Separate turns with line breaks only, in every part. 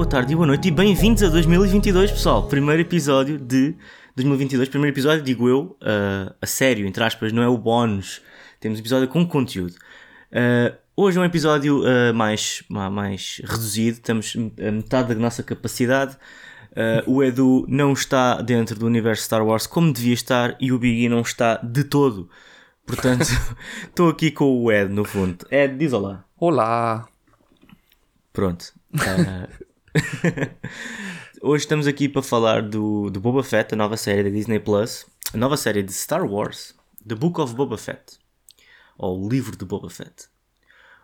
boa tarde e boa noite e bem-vindos a 2022, pessoal. Primeiro episódio de 2022, primeiro episódio, digo eu, uh, a sério, entre aspas, não é o bónus. Temos um episódio com conteúdo. Uh, hoje é um episódio uh, mais, mais reduzido, estamos a metade da nossa capacidade. o Edu não está dentro do universo Star Wars como devia estar e o Biggie não está de todo. Portanto, estou aqui com o Ed no fundo. Ed, diz olá.
Olá.
Pronto. Uh... Hoje estamos aqui para falar do, do Boba Fett, a nova série da Disney Plus, a nova série de Star Wars, The Book of Boba Fett, ou o livro de Boba Fett.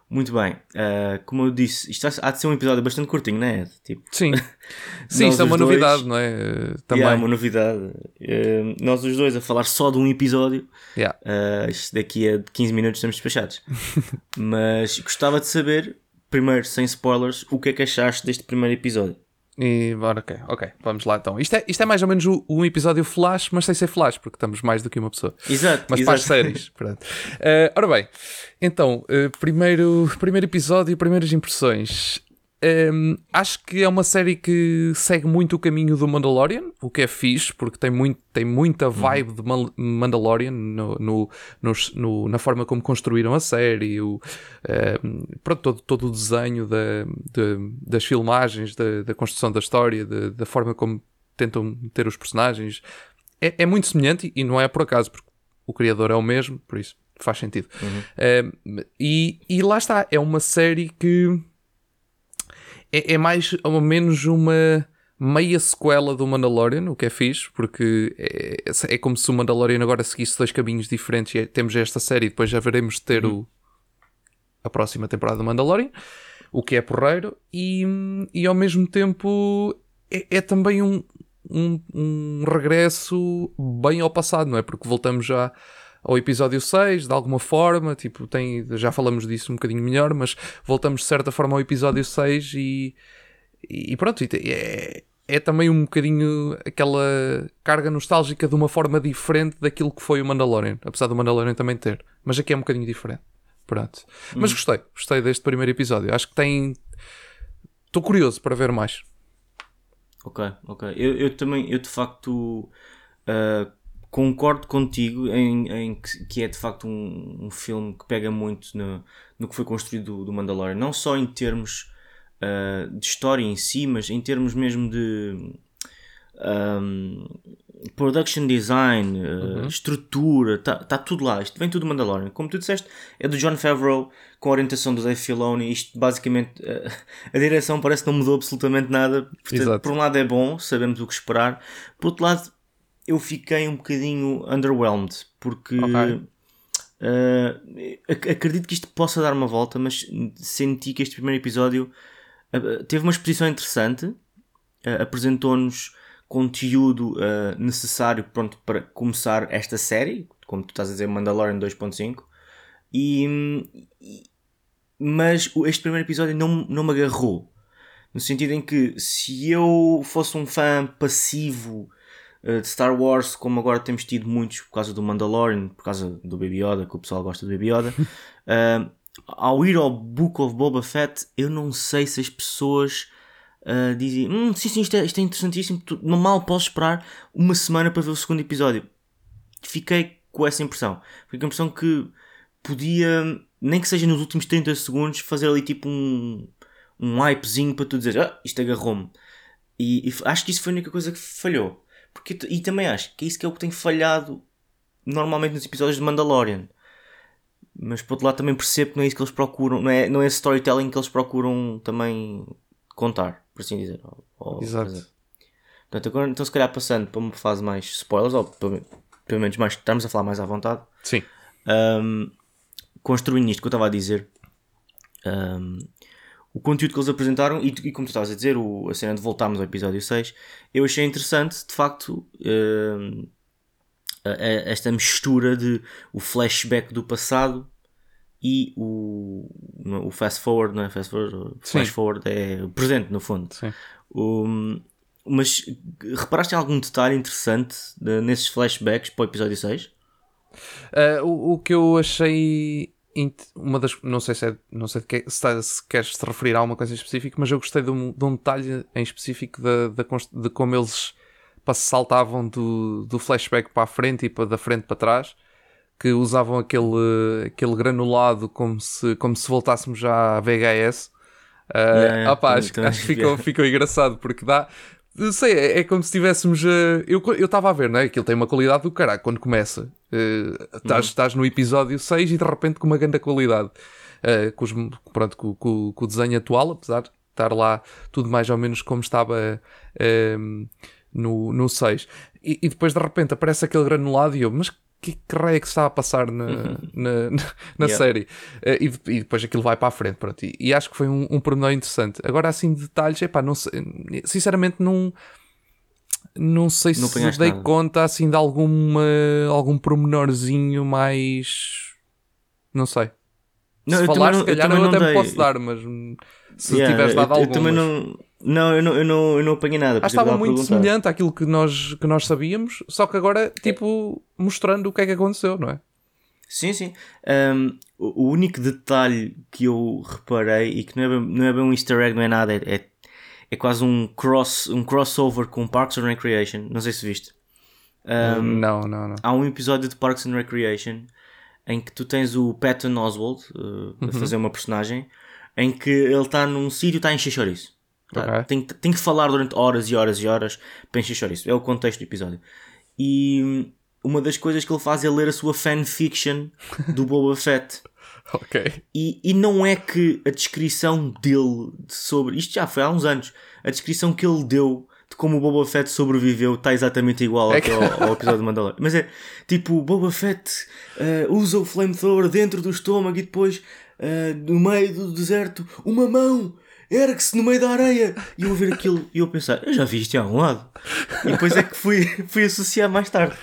Muito bem, uh, como eu disse, isto há de ser um episódio bastante curtinho, não é?
Tipo, Sim, Sim isto é uma dois, novidade, não é?
Também. É uma novidade. Uh, nós os dois a falar só de um episódio,
yeah.
isto daqui a 15 minutos estamos despachados. Mas gostava de saber primeiro, sem spoilers, o que é que achaste deste primeiro episódio?
E bora, ok, ok, vamos lá então. Isto é, isto é mais ou menos um episódio flash, mas sem ser flash, porque estamos mais do que uma pessoa.
Exato.
Mas
exato.
para as séries. Uh, ora bem, então, uh, primeiro, primeiro episódio, primeiras impressões. Um, acho que é uma série que segue muito o caminho do Mandalorian, o que é fixe, porque tem, muito, tem muita vibe de Mandalorian no, no, no, no, na forma como construíram a série, o, um, pronto, todo, todo o desenho da, de, das filmagens, da, da, construção da história, da, da forma como tentam ter os personagens. É, é, muito semelhante e não é por acaso, porque o criador é o mesmo, por isso faz sentido. Uhum. Um, e, e lá está, é uma série que é, é mais ou menos uma meia sequela do Mandalorian, o que é fixe, porque é, é como se o Mandalorian agora seguisse dois caminhos diferentes e é, temos esta série e depois já veremos ter uhum. o, a próxima temporada do Mandalorian, o que é porreiro, e, e ao mesmo tempo é, é também um, um, um regresso bem ao passado, não é? Porque voltamos já ao episódio 6, de alguma forma, tipo, tem, já falamos disso um bocadinho melhor, mas voltamos de certa forma ao episódio 6 e, e pronto, é, é também um bocadinho aquela carga nostálgica de uma forma diferente daquilo que foi o Mandalorian, apesar do Mandalorian também ter, mas aqui é um bocadinho diferente. Pronto. Hum. Mas gostei, gostei deste primeiro episódio. Acho que tem. Estou curioso para ver mais.
Ok, ok. Eu, eu também, eu de facto uh, concordo contigo em, em que, que, é de facto um, um, filme que pega muito no, no que foi construído do, do Mandalorian, não só em termos uh, de história em si, mas em termos mesmo de um, production design, uh, estrutura, está tá tudo lá. Isto vem tudo do Mandalorian. Como tu disseste, é do John Favreau com a orientação do Dave Filoni. Isto basicamente uh, a direção parece que não mudou absolutamente nada. Portanto, por um lado é bom, sabemos o que esperar. Por outro lado, eu fiquei um bocadinho underwhelmed porque okay. uh, acredito que isto possa dar uma volta, mas senti que este primeiro episódio uh, teve uma exposição interessante, uh, apresentou-nos conteúdo necessário pronto, para começar esta série, como tu estás a dizer, Mandalorian 2.5, e, e, mas este primeiro episódio não, não me agarrou. No sentido em que se eu fosse um fã passivo de Star Wars, como agora temos tido muitos por causa do Mandalorian, por causa do Baby Yoda, que o pessoal gosta do Baby Yoda. uh, ao ir ao Book of Boba Fett, eu não sei se as pessoas uh, dizem: hum, sim, sim, isto é, isto é interessantíssimo, não mal posso esperar uma semana para ver o segundo episódio. Fiquei com essa impressão. Fiquei com a impressão que podia, nem que seja nos últimos 30 segundos, fazer ali tipo um, um hypezinho para tu dizer: ah, isto agarrou-me. E, e, acho que isso foi a única coisa que falhou. Porque, e também acho que isso que é o que tem falhado normalmente nos episódios de Mandalorian. Mas por outro lado também percebo que não é isso que eles procuram, não é, não é storytelling que eles procuram também contar, por assim dizer. Ou,
ou Exato.
Portanto, agora, então se calhar passando para uma fase mais spoilers, ou pelo, pelo menos mais, estamos a falar mais à vontade.
Sim.
Um, construindo isto que eu estava a dizer, um, o conteúdo que eles apresentaram e, e como tu estavas a dizer, o, a cena de voltarmos ao episódio 6, eu achei interessante, de facto, uh, esta mistura de o flashback do passado e o, o fast forward, não é? Fast forward, flash forward é o presente, no fundo. Um, mas reparaste em algum detalhe interessante de, nesses flashbacks para o episódio 6?
Uh, o, o que eu achei uma das. Não sei se é. Não sei que, se, se queres te referir a alguma coisa em específico, mas eu gostei de um, de um detalhe em específico de, de, de como eles saltavam do, do flashback para a frente e para, da frente para trás que usavam aquele, aquele granulado como se, como se voltássemos já à VHS. Uh, yeah, opa, acho, acho que ficou, ficou engraçado porque dá. Não sei, é, é como se tivéssemos. Uh, eu estava a ver, né? Aquilo tem uma qualidade do caralho quando começa. Uh, estás, no episódio 6 e de repente com uma grande qualidade. Uh, com, os, pronto, com, com, com, o desenho atual, apesar de estar lá tudo mais ou menos como estava uh, no, no 6. E, e, depois de repente aparece aquele granulado e eu, mas que, que raio é que se está a passar na, uhum. na, na, na yeah. série? Uh, e, e, depois aquilo vai para a frente. Pronto. E, e acho que foi um, um pormenor interessante. Agora, assim, de detalhes, epá, não sei, sinceramente, não. Não sei não se dei nada. conta assim de alguma, algum pormenorzinho mais. Não sei. Não, se falar, se calhar eu, eu até me posso dar, mas se yeah, tiveres dado algum. Eu
também não não, eu não, eu não, eu não apanhei nada.
Ah, estava muito semelhante àquilo que nós, que nós sabíamos, só que agora, tipo, mostrando o que é que aconteceu, não é?
Sim, sim. Um, o único detalhe que eu reparei e que não é bem, não é bem um easter egg, não é nada, é, é, é quase um, cross, um crossover com Parks and Recreation. Não sei se viste.
Um, não, não, não.
Há um episódio de Parks and Recreation em que tu tens o Patton Oswald uh, a uhum. fazer uma personagem em que ele está num sítio e está em chouriço. Tá? Okay. Tem, tem que falar durante horas e horas e horas para encher isso. É o contexto do episódio. E uma das coisas que ele faz é ler a sua fanfiction do Boba Fett.
ok.
E, e não é que a descrição dele sobre. Isto já foi há uns anos. A descrição que ele deu de como o Boba Fett sobreviveu está exatamente igual é que... ao, ao, episódio de Mandalorian. Mas é tipo: Boba Fett uh, usa o flamethrower dentro do estômago e depois, uh, no meio do deserto, uma mão ergue-se no meio da areia. E eu ver aquilo e eu pensar, eu já vi isto em algum lado. E depois é que fui, fui associar mais tarde.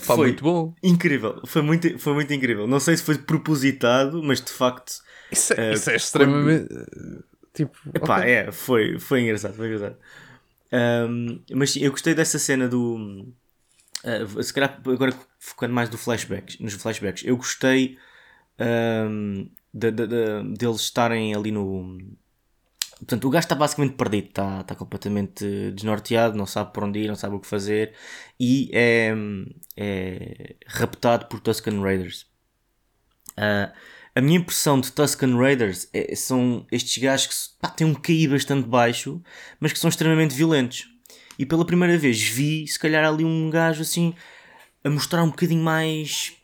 Foi muito bom.
Incrível, foi muito, foi muito incrível. Não sei se foi propositado, mas de facto.
Isso é, uh, isso é extremamente. Quando... Tipo.
Epá, okay. é, foi, foi engraçado, foi engraçado. Um, mas sim, eu gostei dessa cena do. Uh, se calhar agora focando mais do flashbacks, nos flashbacks, eu gostei um, de, de, de, deles estarem ali no, Portanto, o gajo está basicamente perdido, está, está completamente desnorteado, não sabe por onde ir, não sabe o que fazer e é, é raptado por Tuscan Raiders. Uh, a minha impressão de Tuscan Raiders é, são estes gajos que pá, têm um QI bastante baixo, mas que são extremamente violentos. E pela primeira vez vi, se calhar, ali um gajo assim a mostrar um bocadinho mais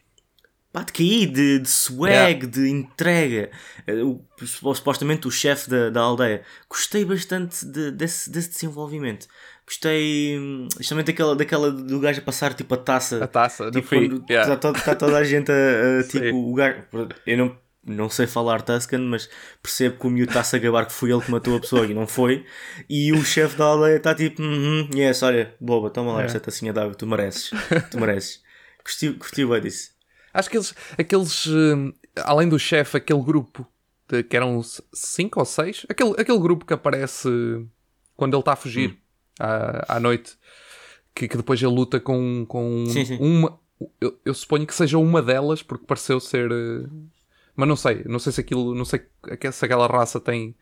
pá, de cair, de, de swag, yeah. de entrega. Eh, o, supostamente o chefe da, da aldeia. Gostei bastante de, desse, desse desenvolvimento. Gostei, justamente daquela, daquela do gajo a passar tipo a taça.
A taça,
tipo, quando yeah. está, está, toda a gente a, a tipo, o gajo. Eu não, não sei falar Tuscan, mas percebo que o miúdo está-se a gabar que foi ele que matou a pessoa e não foi. E o chefe da aldeia está tipo, -hmm, yes, olha, boba, toma lá esta tacinha d'água, tu mereces, tu mereces. Curti, curti bem disso.
Acho que eles, aqueles, hum, além do chefe, aquele grupo de, que eram cinco ou seis, aquele, aquele grupo que aparece quando ele está a fugir hum. à, à noite, que, que depois ele luta com, com sim, sim. uma. Eu, eu, suponho que seja uma delas, porque pareceu ser. Eh, mas não sei, não sei se aquilo, não sei se aquela raça tem,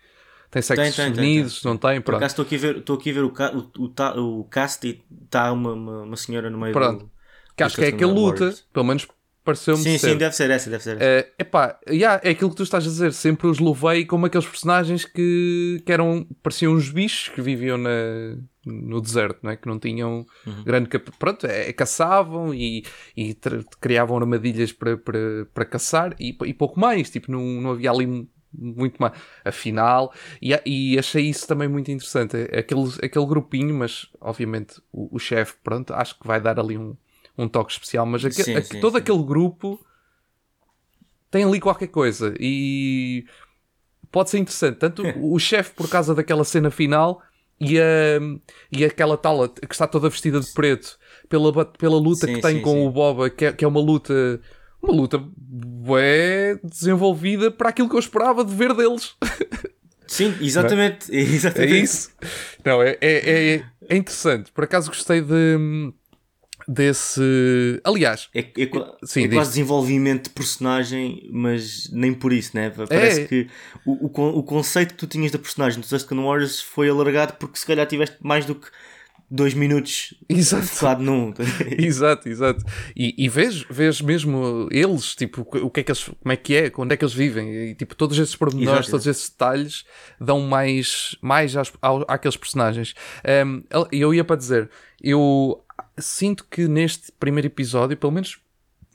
tem sexos tem, tem, unidos, tem, não tem.
Por acaso estou aqui a ver, estou aqui a ver o, o, o, o cast e está uma, uma, uma, senhora no meio
Pronto. do. Que acho que é que ele luta, pelo menos pareceu-me
Sim, ser. sim, deve ser essa, deve ser essa. Uh,
epá, yeah, é aquilo que tu estás a dizer, sempre os levei como aqueles personagens que, que eram, pareciam uns bichos que viviam na, no deserto, não é? que não tinham uhum. grande. Pronto, é, caçavam e, e criavam armadilhas para, para, para caçar e, e pouco mais, tipo, não, não havia ali muito mais. Afinal, e, e achei isso também muito interessante. Aquele, aquele grupinho, mas obviamente o, o chefe, pronto, acho que vai dar ali um, um toque especial, mas aqu sim, sim, todo sim. aquele grupo tem ali qualquer coisa e pode ser interessante. Tanto o chefe por causa daquela cena final e, a, e aquela tal que está toda vestida de preto pela, pela luta que tem com o Boba, que é, que é uma luta uma luta bem desenvolvida para aquilo que eu esperava de ver deles.
Sim, exatamente. É, exatamente.
é isso. Não, é, é, é, é interessante. Por acaso gostei de desse. Aliás,
É, é,
Sim,
é quase desenvolvimento de personagem, mas nem por isso, né? Parece
É.
que o, o, o conceito que tu tinhas da personagem do Tusken Warriors foi alargado porque se calhar tiveste mais do que dois minutos
Exato.
focado num.
exato, exato. E, e vês, vês mesmo eles, tipo, o que é que eles, como é que é, onde é que eles vivem, e tipo, todos esses pormenores, todos esses detalhes dão mais, mais às, àqueles personagens. Um, eu ia para dizer, eu sinto que neste primeiro episódio, pelo menos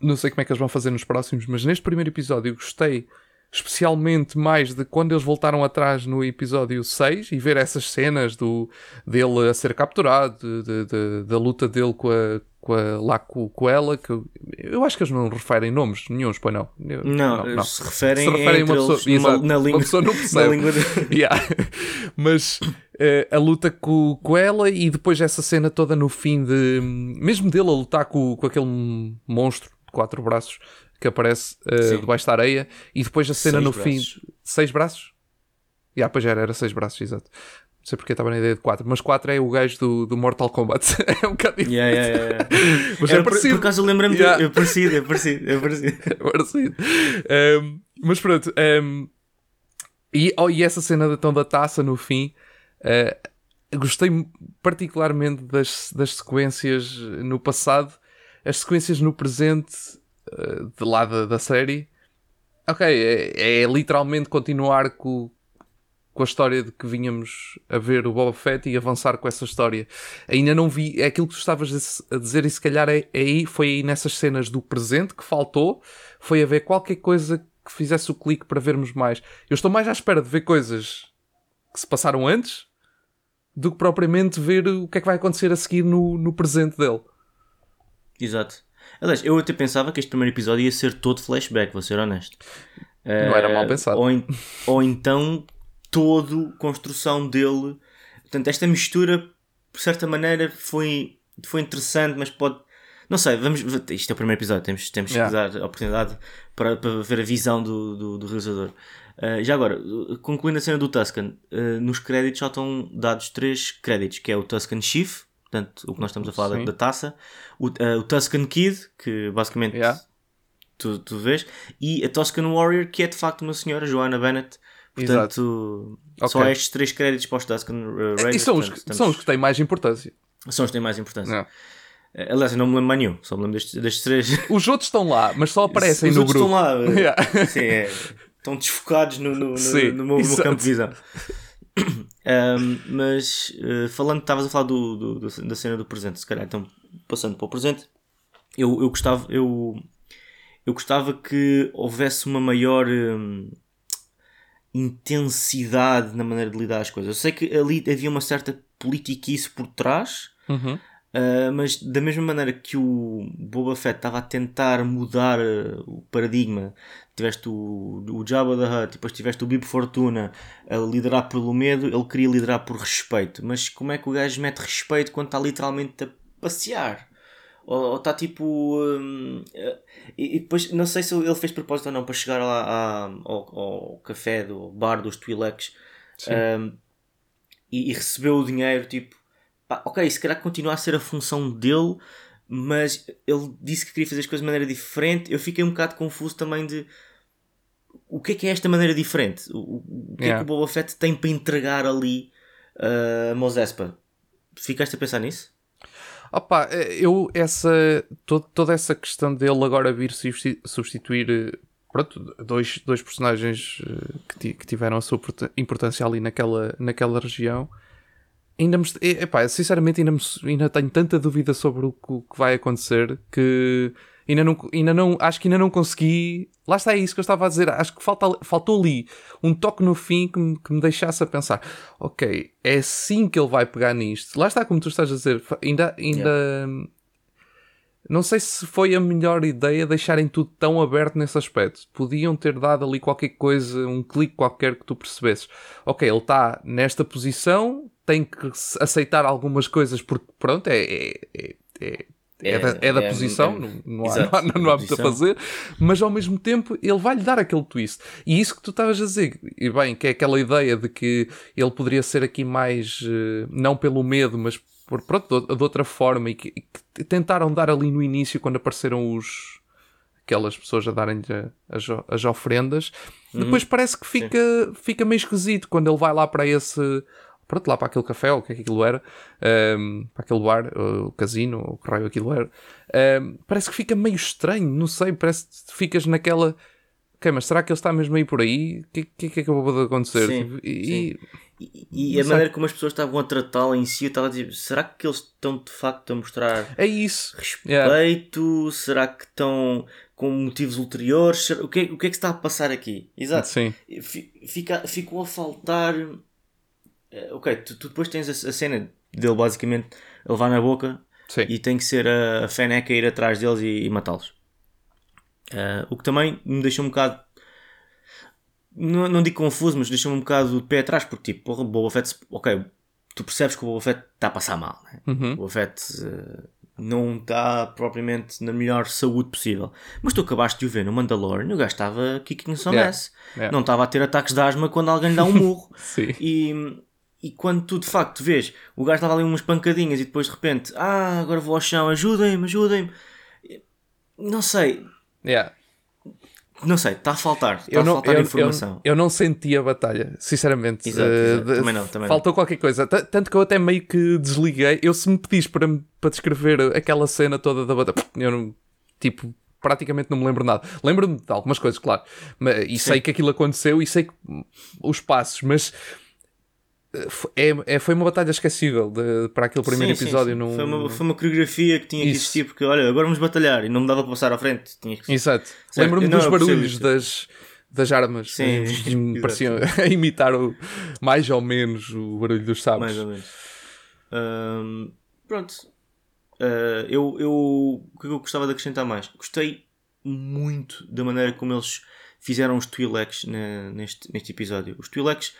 não sei como é que eles vão fazer nos próximos, mas neste primeiro episódio gostei especialmente mais de quando eles voltaram atrás no episódio 6 e ver essas cenas do, dele a ser capturado, de- de- da luta dele com a, com a, lá com, com ela, que eu, eu acho que eles não referem nomes nenhums, pois não. Eu-
Não, se referem,
Se referem uma pessoa-
eles
exato,
na
uma
língua.
pessoa não
na
percebe.
língua de-
Yeah. Mas eh, a luta com, com ela e depois essa cena toda no fim de. Mesmo dele a lutar com, com aquele monstro de quatro braços que aparece
Sim.
debaixo da areia e depois a cena
Seis
no
braços.
fim. Seis braços? Yeah, pois era, era seis braços, exato. Não sei porque estava na ideia de quatro, mas quatro é o gajo do, do Mortal Kombat. é um bocado diferente.
Yeah, yeah, yeah.
Mas é
por,
parecido.
por acaso eu lembro-me
Yeah.
de. É parecido, é parecido, é parecido.
parecido. Um, mas pronto. um, e, oh, e essa cena da, então, da taça no fim. uh, gostei particularmente das, das sequências no passado. As sequências no presente uh, de lá da, da série. Ok, é, é literalmente continuar com, com a história de que vinhamos a ver o Boba Fett e avançar com essa história. Ainda não vi, é aquilo que tu estavas a dizer, e se calhar é, é aí, foi aí nessas cenas do presente que faltou, foi haver qualquer coisa que fizesse o clique para vermos mais. Eu estou mais à espera de ver coisas que se passaram antes do que propriamente ver o que é que vai acontecer a seguir no, no presente dele.
Exato. Aliás, eu até pensava que este primeiro episódio ia ser todo flashback, vou ser honesto.
Não era
Eh,
mal pensado.
Ou, ou então todo construção dele. Portanto, esta mistura, por certa maneira, foi, foi interessante, mas pode. Não sei, vamos. Isto é o primeiro episódio, temos, temos
Yeah.
que dar a oportunidade para, para ver a visão do, do, do realizador. Uh, já agora, uh, concluindo a cena do Tuscan, uh, nos créditos só estão dados três créditos, que é o Tuscan Chief, portanto, o que nós estamos a falar da, da taça, o, uh, o Tuscan Kid, que basicamente
Yeah.
tu, tu vês, e a Tuscan Warrior, que é de facto uma senhora, Joanna Bennett. Portanto, só
Ok.
estes três créditos para os Tuscan Raiders.
E são os,
portanto,
são os que têm mais importância.
são os que têm mais importância.
Não.
Uh, Aliás, eu não me lembro mais nenhum, só me lembro destes, destes três.
Os outros estão lá, mas só aparecem
Os
no
outros
grupo.
estão lá. uh,
Yeah.
Sim, é, estão desfocados no, no, no, no meu, meu
exato.
campo de visão. Um, mas uh, falando, estavas a falar do, do- do- da cena do presente, se calhar, então passando para o presente, eu, eu gostava, eu, eu gostava que houvesse uma maior hum, intensidade na maneira de lidar as coisas. Eu sei que ali havia uma certa politiquice por trás,
Uhum.
Uh, mas da mesma maneira que o Boba Fett estava a tentar mudar uh, o paradigma, tiveste o, o Jabba da Hutt, depois tiveste o Bib Fortuna a liderar pelo medo, ele queria liderar por respeito. Mas como é que o gajo mete respeito quando está literalmente a passear? Ou, está tipo. um, uh, e, e depois, não sei se ele fez propósito ou não para chegar lá à- ao, ao café do bar dos Twi'leks um, e, e recebeu o dinheiro, tipo pá, ok, se calhar continua a ser a função dele, mas ele disse que queria fazer as coisas de maneira diferente. Eu fiquei um bocado confuso também de o que é que é esta maneira diferente? O, o- o que é
Yeah.
que o Boba Fett tem para entregar ali uh, a Mosespa? Ficaste a pensar nisso?
Opa, eu essa to- toda essa questão dele agora vir substi- substituir pronto, dois, dois personagens eh, que, que tiveram a sua importância ali naquela, naquela região ainda me, epá, sinceramente ainda, me- ainda tenho tanta dúvida sobre o que vai acontecer que ainda não, ainda não acho que ainda não consegui. Lá está é isso que eu estava a dizer. Acho que falta, faltou ali um toque no fim que me, que me deixasse a pensar. Ok, é assim que ele vai pegar nisto. Lá está como tu estás a dizer ainda, ainda não sei se foi a melhor ideia deixarem tudo tão aberto nesse aspecto. Podiam ter dado ali qualquer coisa, um clique qualquer que tu percebesses. Ok, ele está nesta posição, tem que aceitar algumas coisas porque, pronto, é, é, é, é- é da, é da
É, é,
posição,
é,
não, não há, não há, não há muito a
posição.
fazer, mas ao mesmo tempo ele vai-lhe dar aquele twist. E isso que tu estavas a dizer, e bem, que é aquela ideia de que ele poderia ser aqui mais, eh, não pelo medo, mas por, pronto, de, outra forma e que, que tentaram dar ali no início quando apareceram os aquelas pessoas a darem as, as ofrendas. Uhum. Depois parece que fica, fica meio esquisito quando ele vai lá para esse. Pronto, lá para aquele café, ou o que é que aquilo era, um, para aquele bar, o casino, ou o que raio aquilo era. Um, parece que fica meio estranho, não sei, parece que ficas naquela. Ok, mas será que ele está mesmo aí por aí? O que, que, que é que pode acontecer?
Sim,
tipo,
e, sim. E, e a maneira como as pessoas estavam a tratá-la em si, eu estava a dizer, será que eles estão de facto a mostrar
é isso.
respeito? Yeah. Será que estão com motivos ulteriores. O que, é, o que é que está a passar aqui? Exato.
Sim.
Fica, ficou a faltar. Eh, ok, tu, tu depois tens a, a, cena dele basicamente a levar na boca
Sim.
e tem que ser a, a Fennec a ir atrás deles e, e matá-los. Uh, o que também me deixou um bocado. Não, não digo confuso, mas deixou-me um bocado de pé atrás, porque tipo, porra, Boba Fett, ok, tu percebes que o Boba Fett está a passar mal, né?
Uhum.
O Boba Fett uh, não está propriamente na melhor saúde possível. Mas tu acabaste de o ver no Mandalorian, o gajo estava kicking some yeah. ass. Yeah. Não estava a ter ataques de asma quando alguém lhe dá um murro. e, e quando tu de facto vês, o gajo estava ali umas pancadinhas e depois de repente, ah, agora vou ao chão, ajudem-me, ajudem-me. Não sei.
Yeah.
Não sei, está a faltar. Está eu não, a faltar
eu,
informação.
Eu, eu, não senti a batalha, sinceramente.
Exato, exato. Uh, também não, também
faltou
não.
qualquer coisa. T tanto que eu até meio que desliguei. Eu, se me pedis para, para descrever aquela cena toda da batalha, eu não. Tipo, praticamente não me lembro nada. Lembro-me de algumas coisas, claro. Mas, e Sim. sei que aquilo aconteceu e sei que, os passos, mas é, é, foi uma batalha esquecível de, para aquele primeiro sim, episódio.
Sim,
num...
foi, uma, foi uma coreografia que tinha que Isso. existir, porque olha, agora vamos batalhar e não me dava para passar à frente. Tinha que...
Exato. Lembro-me dos barulhos das, das armas.
Sim,
eh, pareciam a imitar o, mais ou menos o barulho dos sabres.
Mais ou menos. Pronto. Uh, eu, eu, o que eu gostava de acrescentar mais? Gostei muito da maneira como eles fizeram os Twi'leks neste, neste episódio. Os Twi'leks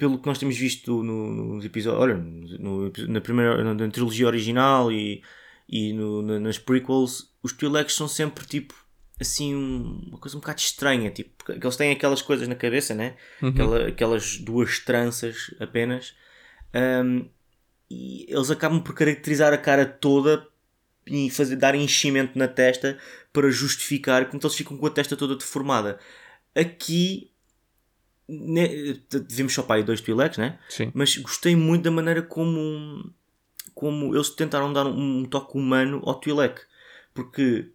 pelo que nós temos visto no, nos episódios, olha, no, na primeira na, na, trilogia original e, e no, na, nas prequels, os Twi'leks são sempre tipo assim uma coisa um bocado estranha, tipo, porque eles têm aquelas coisas na cabeça, né? Uhum. Aquela, aquelas duas tranças apenas, um, e eles acabam por caracterizar a cara toda e fazer, dar enchimento na testa para justificar, portanto eles ficam com a testa toda deformada. Aqui Vimos só para aí dois Twi'leks, né?
Sim.
Mas gostei muito da maneira como, como eles tentaram dar um, um toque humano ao Twi'lek. Porque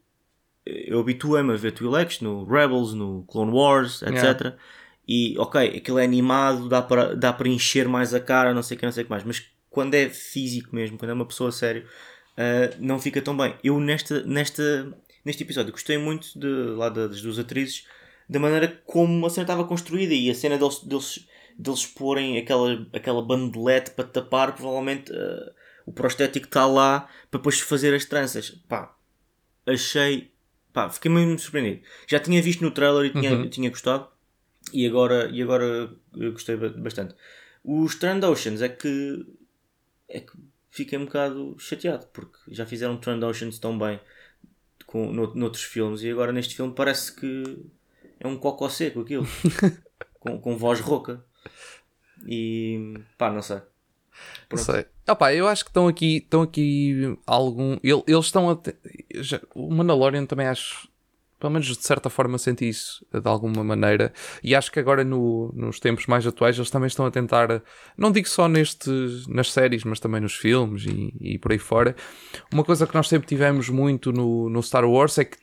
eu habituei-me a ver Twi'leks no Rebels, no Clone Wars, etc. Yeah. E ok, aquilo é animado, dá para, dá para encher mais a cara, não sei o que, não sei o que mais. Mas quando é físico mesmo, quando é uma pessoa sério, uh, não fica tão bem. Eu nesta, nesta, neste episódio gostei muito de, lá das duas atrizes da maneira como a cena estava construída e a cena deles, deles, deles porem aquela, aquela bandelete para tapar, provavelmente uh, o prostético está lá para depois fazer as tranças. Pá, achei. Pá, fiquei muito surpreendido. Já tinha visto no trailer e tinha, uhum. tinha gostado e agora, e agora gostei bastante. Os Oceans é que. é que fiquei um bocado chateado porque já fizeram Oceans tão bem com, no, noutros filmes e agora neste filme parece que é um cocó seco aquilo. com, com voz rouca. E pá, não sei.
Não sei. Opa, eu acho que estão aqui, estão aqui algum. Eles estão a. Já, o Mandalorian também acho. Pelo menos de certa forma senti isso de alguma maneira. E acho que agora no, nos tempos mais atuais eles também estão a tentar. Não digo só neste, nas séries, mas também nos filmes e, e por aí fora. Uma coisa que nós sempre tivemos muito no, no Star Wars é que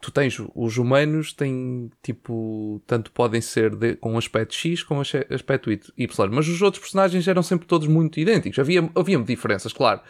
tu tens os humanos têm tipo tanto podem ser de, com aspecto X como aspecto Y mas os outros personagens eram sempre todos muito idênticos. Havia havia diferenças claro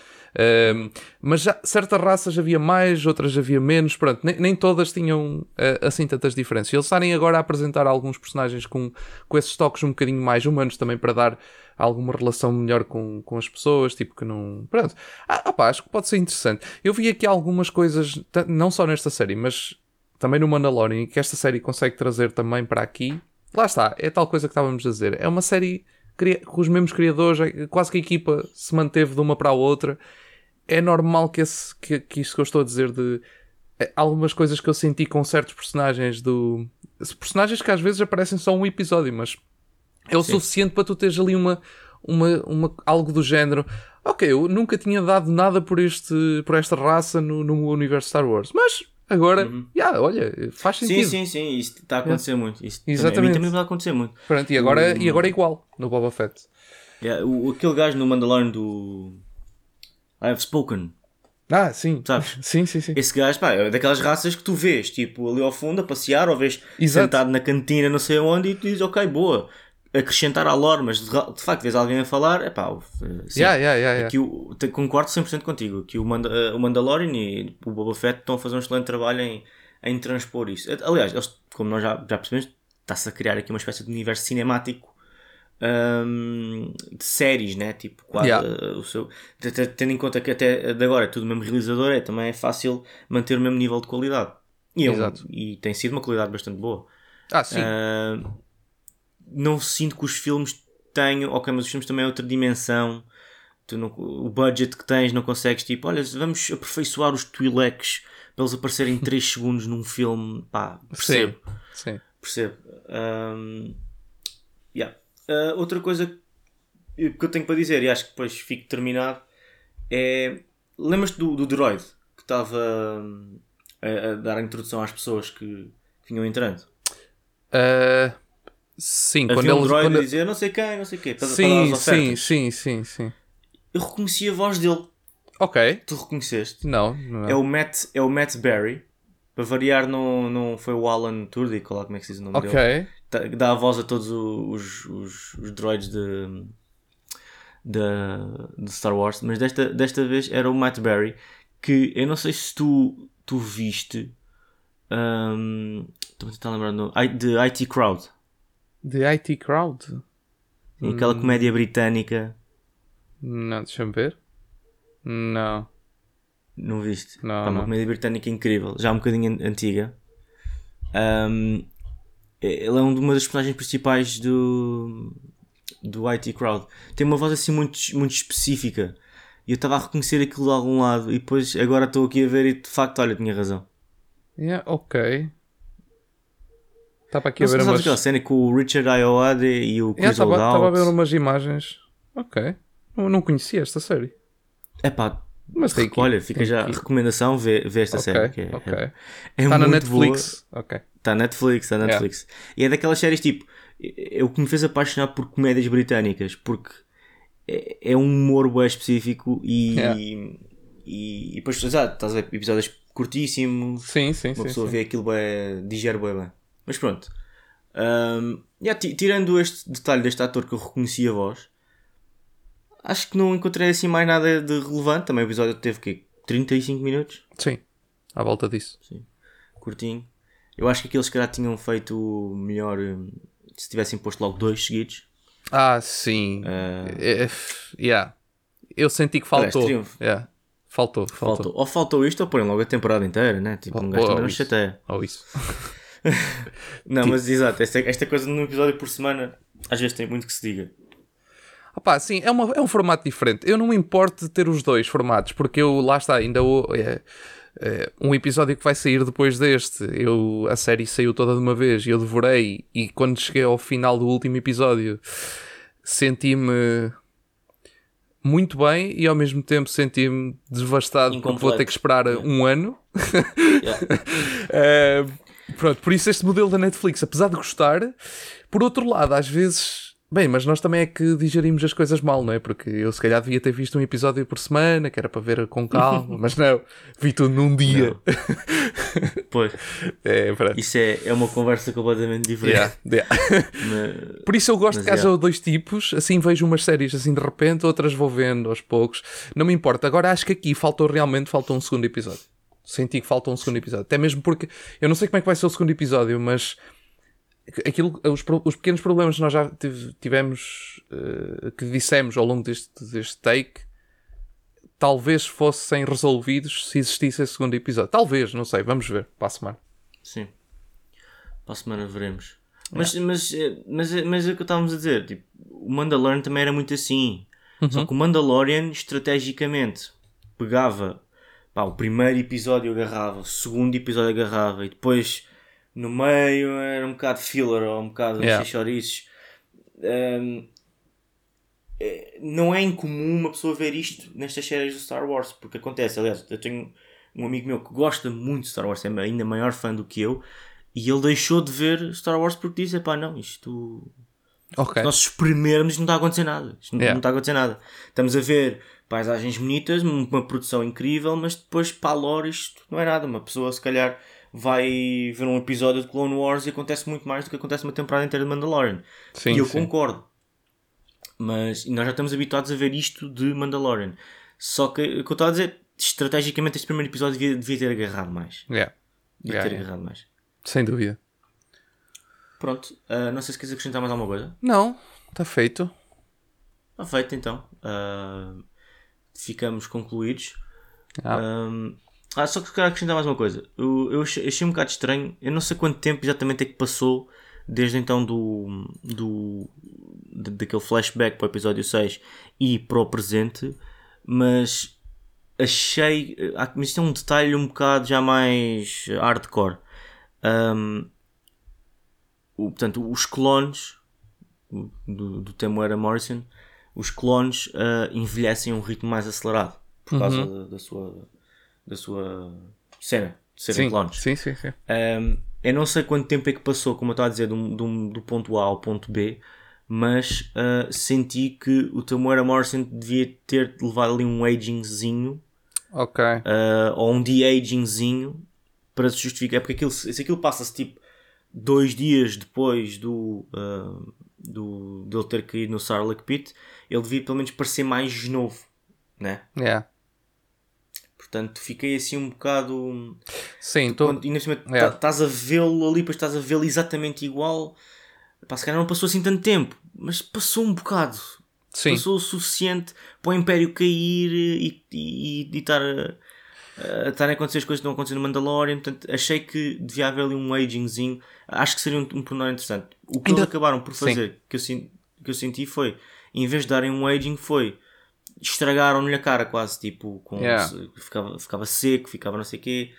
um, mas já, certas raças havia mais outras havia menos pronto nem, nem todas tinham uh, assim tantas diferenças eles estarem agora a apresentar alguns personagens com, com esses toques um bocadinho mais humanos também para dar alguma relação melhor com, com as pessoas, tipo que não. Pronto. Ah, opa, acho que pode ser interessante. Eu vi aqui algumas coisas, não só nesta série, mas também no Mandalorian, que esta série consegue trazer também para aqui. Lá está, é tal coisa que estávamos a dizer. É uma série com os mesmos criadores, é quase que a equipa se manteve de uma para a outra. É normal que, esse, que, que isto que eu estou a dizer de é, algumas coisas que eu senti com certos personagens do. Personagens que às vezes aparecem só um episódio, mas é o Sim. suficiente para tu teres ali uma, uma, uma, algo do género. Ok, eu nunca tinha dado nada por, este, por esta raça no, no universo Star Wars, mas agora, uhum. yeah, olha, faz sentido.
Sim, sim, sim, isso está a acontecer yeah. muito. Isso Exatamente. Também, também está a acontecer muito.
Pronto, e, agora, e agora é igual no Boba Fett.
Yeah, o, aquele gajo no Mandalorian do. I have spoken.
Ah, sim. Sabes? Sim, sim, sim.
Esse gajo, pá, é daquelas raças que tu vês, tipo, ali ao fundo a passear, ou vês Exato. sentado na cantina, não sei onde, e tu dizes, ok, boa. Acrescentar à lore, mas de, de facto vês alguém a falar, é pá,
sim. Yeah, yeah, yeah,
Aqui o, te, concordo 100% contigo, que o, Manda, o Mandalorian e o Boba Fett estão a fazer um excelente trabalho em, em transpor isso. Aliás, eles, como nós já, já percebemos, está-se a criar aqui uma espécie de universo cinemático um, de séries, né? Tipo, quase yeah. o seu. Tendo em conta que até de agora é tudo o mesmo realizador, é, também é fácil manter o mesmo nível de qualidade. E, é um, e tem sido uma qualidade bastante boa.
Ah, sim.
Uh, não sinto que os filmes tenham. Ok, mas os filmes também é outra dimensão. Tu não, o budget que tens não consegues, tipo, olha, vamos aperfeiçoar os Twi'leks para eles aparecerem 3 segundos num filme. Pá, percebo.
Sim. sim.
Percebo. Um, yeah. Uh, outra coisa que eu tenho para dizer, e acho que depois fico terminado, é. Lembras-te do, do droid que estava hum, a, a, dar a introdução às pessoas que, que vinham entrando?
Uh, sim,
Havia quando um droid quando... a dizer não sei quem, não sei o quê, para,
sim, para sim, sim, sim, sim.
Eu reconheci a voz dele.
Ok.
Tu reconheceste?
Não, não.
É o Matt, é o Matt Berry. Para variar, não, não foi o Alan Tudyk, lá como é que se diz o nome
okay.
dele. Tá, dá a voz a todos os, os, os droids de, de, de, Star Wars, mas desta, desta vez era o Matt Berry, que eu não sei se tu, tu viste. Um, estou a tentar lembrar no, de IT Crowd.
De IT Crowd?
Sim, aquela hum. comédia britânica.
Não, deixa-me ver. Não.
Não viste?
Não,
Pá, uma comédia britânica incrível, já um bocadinho antiga. Um, ele é uma das personagens principais do, do IT Crowd. Tem uma voz assim muito, muito específica. E eu estava a reconhecer aquilo de algum lado. E depois agora estou aqui a ver e de facto, olha, tinha razão.
Yeah, ok. Estava aqui
não,
a ver
umas... aquela cena com o Richard Ayoade e o Chris
yeah, Estava a ver umas imagens. Ok. Não, não conhecia esta série.
É pá, mas tem que, olha, fica já a recomendação, vê, vê esta
okay,
série. Que é,
okay. é, é tá na Netflix. Boa. Ok.
Está na Netflix, está na Netflix. Yeah. E é daquelas séries tipo. É o que me fez apaixonar por comédias britânicas, porque é, é um humor bem específico e, yeah. e, e, depois estás a ver episódios curtíssimos.
Sim, sim,
Uma
sim,
pessoa
sim.
vê aquilo bem, digere bem bem. Mas pronto. Um, yeah, tirando este detalhe deste ator que eu reconheci a voz, acho que não encontrei assim mais nada de relevante. Também o episódio teve que 35 minutos?
Sim, à volta disso.
Sim, curtinho. Eu acho que aqueles que já tinham feito melhor hum, se tivessem posto logo dois seguidos.
Ah, sim. Uh... É, yeah. Eu senti que faltou. Yeah. Faltou, faltou, faltou.
Ou faltou isto ou põem logo a temporada inteira, né? Tipo, um gajo também não chateia.
Ou isso.
não, mas exato, esta, esta coisa num episódio por semana às vezes tem muito que se diga.
Opa, sim, é, uma, é um formato diferente. Eu não me importo de ter os dois formatos, porque eu, lá está, ainda o, é, é, um episódio que vai sair depois deste. Eu, a série saiu toda de uma vez e eu devorei. E quando cheguei ao final do último episódio, senti-me muito bem e ao mesmo tempo senti-me devastado Incompleto. porque vou ter que esperar yeah. um ano. uh, pronto, por isso este modelo da Netflix, apesar de gostar, por outro lado, às vezes Bem, mas nós também é que digerimos as coisas mal, não é? Porque eu se calhar devia ter visto um episódio por semana, que era para ver com calma, mas não, vi tudo num dia.
pois.
É,
Isso é, é uma conversa completamente diferente.
Yeah, yeah. Mas, por isso eu gosto que haja yeah. dois tipos, assim vejo umas séries assim de repente, outras vou vendo aos poucos. Não me importa. Agora acho que aqui faltou realmente, faltou um segundo episódio. Senti que faltou um segundo episódio. Até mesmo porque eu não sei como é que vai ser o segundo episódio, mas aquilo, os, os pequenos problemas que nós já tivemos, uh, que dissemos ao longo deste, deste take, talvez fossem resolvidos se existisse esse segundo episódio. Talvez, não sei, vamos ver para a semana.
Sim, para a semana veremos. Mas, é. mas, mas, mas, mas é o que estávamos a dizer, tipo, o Mandalorian também era muito assim. Uhum. Só que o Mandalorian, estrategicamente, pegava pá, o primeiro episódio agarrava, o segundo episódio agarrava e depois no meio era um bocado filler ou um bocado yeah. chouriços. Um, é, não é incomum uma pessoa ver isto nestas séries do Star Wars, porque acontece, aliás, eu tenho um amigo meu que gosta muito de Star Wars, é ainda maior fã do que eu, e ele deixou de ver Star Wars porque disse: pá, não, isto.
Ok.
Nós espremermos não está a acontecer nada. Isto
Yeah.
não está a acontecer nada. Estamos a ver paisagens bonitas, uma produção incrível, mas depois para a lore isto não é nada. Uma pessoa se calhar vai ver um episódio de Clone Wars e acontece muito mais do que acontece uma temporada inteira de Mandalorian.
Sim,
e eu
sim.
concordo. Mas nós já estamos habituados a ver isto de Mandalorian. Só que o que eu estava a dizer, estrategicamente este primeiro episódio devia, devia ter agarrado mais.
Yeah.
Devia
Yeah,
ter
yeah.
agarrado mais.
Sem dúvida.
Pronto, ah, não sei se queres acrescentar mais alguma coisa.
Não, está feito.
Está feito então. Ah, ficamos concluídos.
Ah.
Um, ah, só que quero acrescentar mais uma coisa. Eu, eu achei, achei um bocado estranho. Eu não sei quanto tempo exatamente é que passou desde então do, do da- daquele flashback para o episódio 6 e para o presente, mas achei. ah, Mas isto é um detalhe um bocado já mais hardcore. Um, o- portanto, os clones do, do Temuera Morrison, os clones ah, envelhecem a um ritmo mais acelerado por causa da, da sua da sua cena de serem
Sim,
clones.
sim, sim, sim.
Um, eu não sei quanto tempo é que passou, como eu estava a dizer, do, do, do ponto A ao ponto B, mas uh, senti que o Temuera Morrison devia ter levado ali um agingzinho
Ok.
uh, ou um de-agingzinho para se justificar, porque aquilo, se aquilo passa-se tipo dois dias depois do, uh, do dele ter caído no Sarlacc Pit, ele devia pelo menos parecer mais novo, né?
Yeah.
Portanto, fiquei assim um bocado.
Sim, tô...
Quando, ainda cima, tá-
Yeah.
estás a vê-lo ali, depois estás a vê-lo exatamente igual. Pá, se calhar não passou assim tanto tempo, mas passou um bocado.
sim.
Passou o suficiente para o Império cair e e- e estar a, a, acontecer as coisas que estão a acontecer no Mandalorian. Portanto, achei que devia haver ali um agingzinho. Acho que seria um, um pormenor interessante. O que
Ainda-
eles acabaram por
Sim.
fazer, que eu, sen- que eu senti foi, em vez de darem um aging, foi estragaram-lhe a cara quase, tipo, com,
Yeah.
se- ficava, ficava seco, ficava não sei o quê.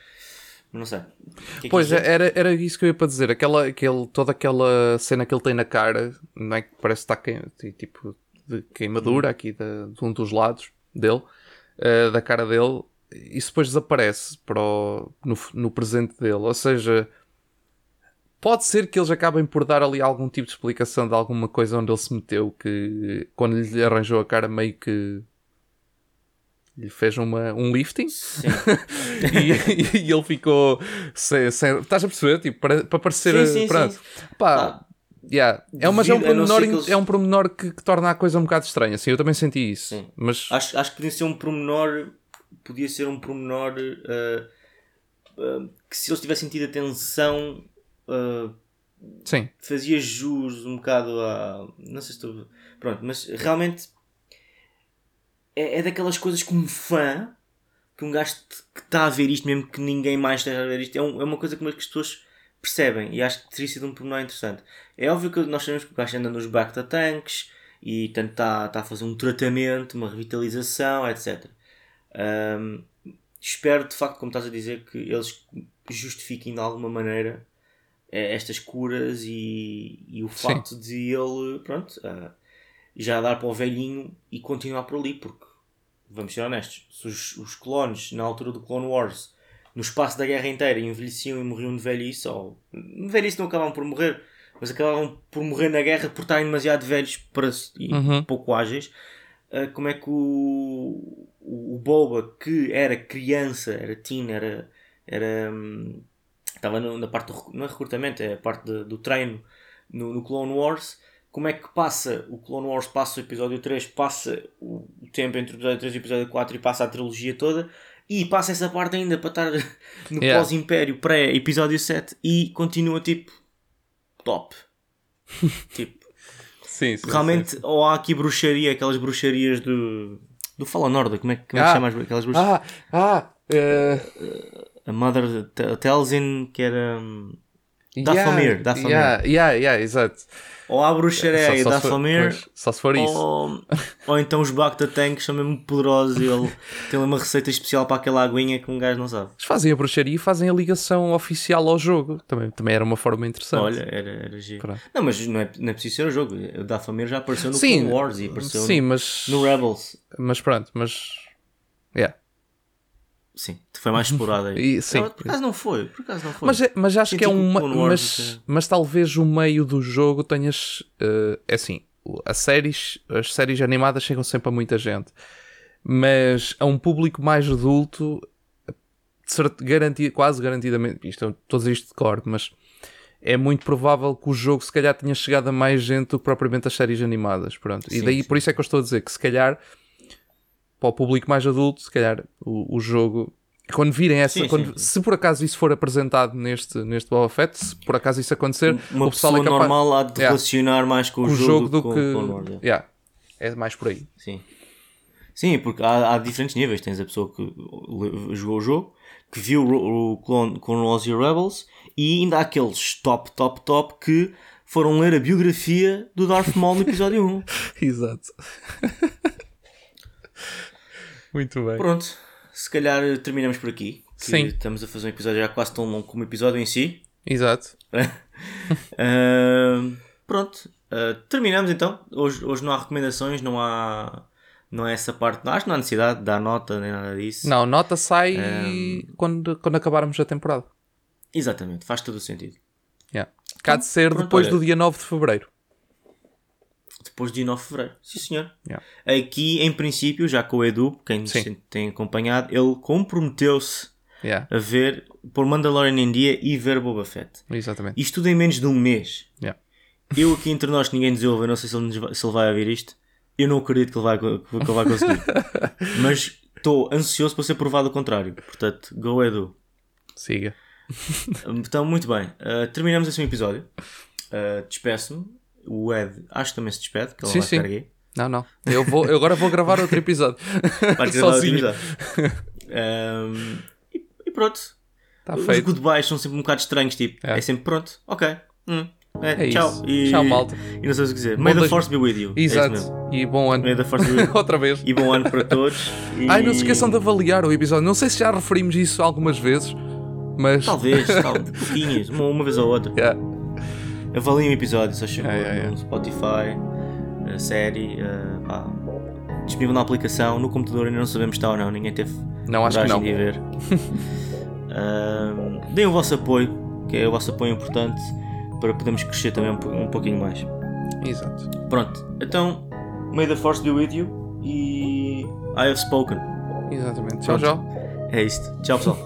Não sei. Que é que
Pois,
dizer?
era, era isso que eu ia para dizer. Aquela, aquele, toda aquela cena que ele tem na cara, não é que parece que está queim, tipo de queimadura aqui da- de um dos lados dele, eh, da cara dele, isso depois desaparece para o- no, no presente dele. Ou seja, pode ser que eles acabem por dar ali algum tipo de explicação de alguma coisa onde ele se meteu que quando lhe arranjou a cara meio que lhe fez uma, um lifting
Sim.
e, e ele ficou sem, sem- estás a perceber? Tipo, para, para parecer
Sim, sim,
pronto.
sim.
Pá, yeah. é, mas é um
que eles-
é um promenor que, que torna a coisa um bocado estranha. Assim, eu também senti isso.
Sim.
Mas
Acho, acho que podia ser um promenor. Podia ser um promenor ah, ah, que se eles tivessem tido atenção ah,
sim,
fazia jus um bocado a. Não sei se estou. Pronto, mas realmente é, é daquelas coisas como fã que um gajo que está a ver isto, mesmo que ninguém mais esteja a ver isto, é, um- é uma coisa que as pessoas percebem e acho que teria sido um pormenor interessante. É óbvio que nós sabemos que o gajo anda nos Bacta tanques e tanto está, está a fazer um tratamento, uma revitalização, etc. Ahm, espero de facto, como estás a dizer, que eles justifiquem de alguma maneira estas curas e, e o
Sim.
facto de ele, pronto, ah, já dar para o velhinho e continuar por ali, porque vamos ser honestos, se os, os clones na altura do Clone Wars, no espaço da guerra inteira, envelheciam e morriam de velhice, ou de velhice não acabavam por morrer, mas acabavam por morrer na guerra por estarem demasiado velhos para, e
Uhum.
pouco ágeis. Ah, como é que o, o, o Boba, que era criança, era teen, era, era hum, estava na parte do, não é recrutamento, é a parte de- do treino no, no Clone Wars. Como é que passa o Clone Wars, passa o episódio 3, passa o, tempo entre o episódio 3 e o episódio 4 e passa a trilogia toda e passa essa parte ainda para estar no
Yeah.
pós-império, pré-episódio 7 e continua tipo top. tipo,
sim, sim,
realmente, ou há aqui bruxaria, aquelas bruxarias do. do Fala Norda, como é, que- como é que
Ah.
chama as- aquelas
sim.
bruxarias?
Ah, ah, eh,
A Mother Te- Telzin, que era. hum, Dathomir, Dathomir.
Yeah, yeah, yeah, exato.
Ou há bruxaria e
Só- só se for-
Dathomir,
pois, Só se for isso.
ou, ou então os Bacta Tanks são mesmo poderosos e ele tem uma receita especial para aquela aguinha que um gajo não sabe.
Eles fazem a bruxaria e fazem a ligação oficial ao jogo. Também, também era uma forma interessante.
Olha, era, era giro.
Pronto.
Não, mas não é, não é preciso ser o jogo. O Dathomir já apareceu no
Sim,
Clone Wars e apareceu
sim,
no,
mas,
no Rebels.
mas pronto, mas. Yeah.
Sim, foi mais explorado aí.
E- sim.
Não, por acaso não foi, por acaso não foi.
Mas, é- mas acho que é um. Mas,
é-
mas talvez o meio do jogo tenhas. eh, é assim, as séries, as séries animadas chegam sempre a muita gente. Mas a um público mais adulto, garanti- quase garantidamente, isto, estou a dizer isto de cor, mas é muito provável que o jogo se calhar tenha chegado a mais gente do que propriamente as séries animadas. Pronto. e
Sim,
daí
sim.
por isso é que eu estou a dizer que se calhar para o público mais adulto, se calhar o, o jogo. Quando virem essa,
Sim,
quando-
sim.
se por acaso isso for apresentado neste, neste Boba Fett, se por acaso isso acontecer,
Uma
o pessoal
pessoa
é capaz
normal há de
Yeah.
relacionar mais com o,
com o jogo do
com,
que.
com é.
Yeah. É mais por aí.
Sim. Sim, porque há, há diferentes níveis. Tens a pessoa que jogou o jogo, que viu o, o Clone, Clone Wars e Rebels, e ainda há aqueles top, top, top que foram ler a biografia do Darth Maul no episódio 1.
Exato. Muito bem.
Pronto, se calhar terminamos por aqui.
Sim.
Estamos a fazer um episódio já quase tão longo como o episódio em si.
Exato.
Ahm, pronto, ah, terminamos então. Hoje, hoje não há recomendações, não há, não há essa parte. Acho que não há necessidade de dar nota nem nada disso.
Não, nota sai
Ehm.
quando, quando acabarmos a temporada.
Exatamente, faz todo o sentido.
Yeah. Cá de ser depois
olha.
do dia 9 de fevereiro.
Depois dia 9 de Fevereiro. Sim, senhor.
Yeah.
Aqui, em princípio, já com o Edu, quem nos
Sim.
tem acompanhado, ele comprometeu-se
Yeah.
a ver por Mandalorian em dia e ver Boba Fett.
Exatamente.
Isto tudo em menos de um mês.
Yeah.
Eu aqui entre nós, que ninguém nos ouve, eu não sei se ele, se ele vai ouvir isto. Eu não acredito que ele vai, que ele vai conseguir. Mas estou ansioso para ser provado o contrário. Portanto, go Edu.
Siga.
Então, muito bem. Uh, terminamos assim o episódio. Uh, Despeço-me. O Ed, acho que também se despede, que ele
Sim,
vai
sim.
ficar.
Não, não. Eu, vou, eu agora vou gravar outro episódio.
Vai
Sozinho.
atividade. Um, e, e pronto.
Está
Os
feito.
goodbyes são sempre um bocado estranhos. Tipo,
É.
é, sempre pronto. Ok. Hum, é,
É
tchau. E,
Tchau, malta.
E não sei o que dizer. May the
dois-
force be with you. É
Exato.
mesmo.
e bom ano.
May the force be with you.
Outra vez.
E bom ano para todos. E...
Ai, não se esqueçam de avaliar o episódio. Não sei se já referimos isso algumas vezes, mas.
Talvez, tal, pouquinhos, uma, uma vez ou outra.
Yeah.
Avaliem o episódio, se
é.
no Spotify, a série, eh, pá, disponível na aplicação, no computador ainda não sabemos se está ou não, ninguém teve
Não, acho que não.
de ver. Ahm, deem o vosso apoio, que é o vosso apoio importante para podermos crescer também um, um pouquinho mais.
Exato.
Pronto, então, may the force be with you e I have spoken.
Exatamente. Tchau, tchau.
É isto. Tchau pessoal.